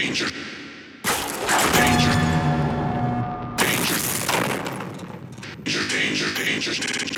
Danger. Danger. Danger. Danger. Danger. Danger.